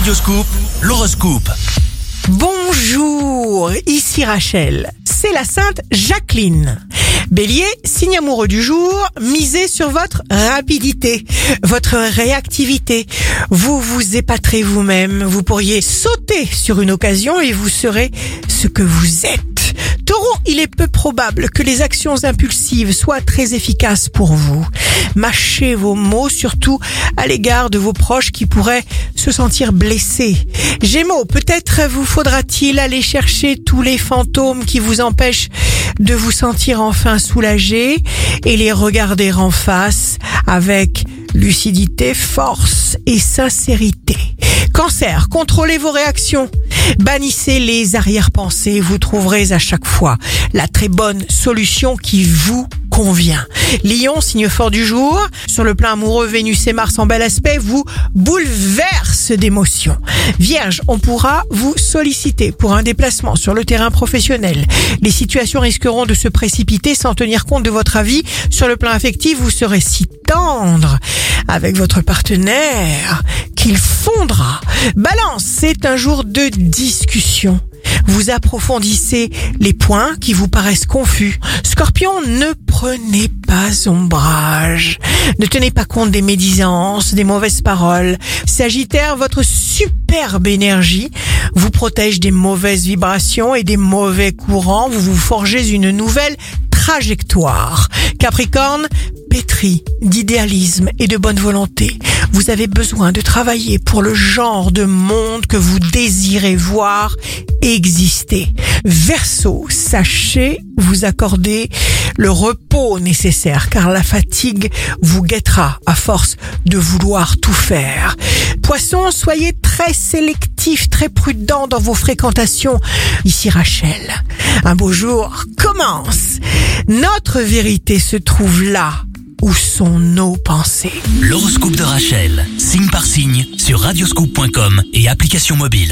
Radioscoop, l'horoscope. Bonjour, ici Rachel. C'est la sainte Jacqueline. Bélier, signe amoureux du jour, misez sur votre rapidité, votre réactivité. Vous vous épaterez vous-même, vous pourriez sauter sur une occasion et vous serez ce que vous êtes. Taureau, il est peu probable que les actions impulsives soient très efficaces pour vous. Mâchez vos mots, surtout à l'égard de vos proches qui pourraient se sentir blessés. Gémeaux, peut-être vous faudra-t-il aller chercher tous les fantômes qui vous empêchent de vous sentir enfin soulagé et les regarder en face avec lucidité, force et sincérité. Cancer, contrôlez vos réactions. Bannissez les arrière-pensées, vous trouverez à chaque fois la très bonne solution qui vous convient. Lion, signe fort du jour, sur le plan amoureux, Vénus et Mars en bel aspect vous bouleversent d'émotions. Vierge, on pourra vous solliciter pour un déplacement sur le terrain professionnel. Les situations risqueront de se précipiter sans tenir compte de votre avis. Sur le plan affectif, vous serez si tendre avec votre partenaire qu'il fondra. Balance, c'est un jour de discussion. Vous approfondissez les points qui vous paraissent confus. Scorpion, ne prenez pas ombrage. Ne tenez pas compte des médisances, des mauvaises paroles. Sagittaire, votre superbe énergie vous protège des mauvaises vibrations et des mauvais courants. Vous vous forgez une nouvelle trajectoire. Capricorne, pétri d'idéalisme et de bonne volonté. Vous avez besoin de travailler pour le genre de monde que vous désirez voir exister. Verseau, sachez vous accorder le repos nécessaire car la fatigue vous guettera à force de vouloir tout faire. Poisson, soyez très sélectif, très prudent dans vos fréquentations. Ici Rachel, un beau jour commence. Notre vérité se trouve là où sont nos pensées? L'horoscope de Rachel, signe par signe, sur radioscoop.com et application mobile.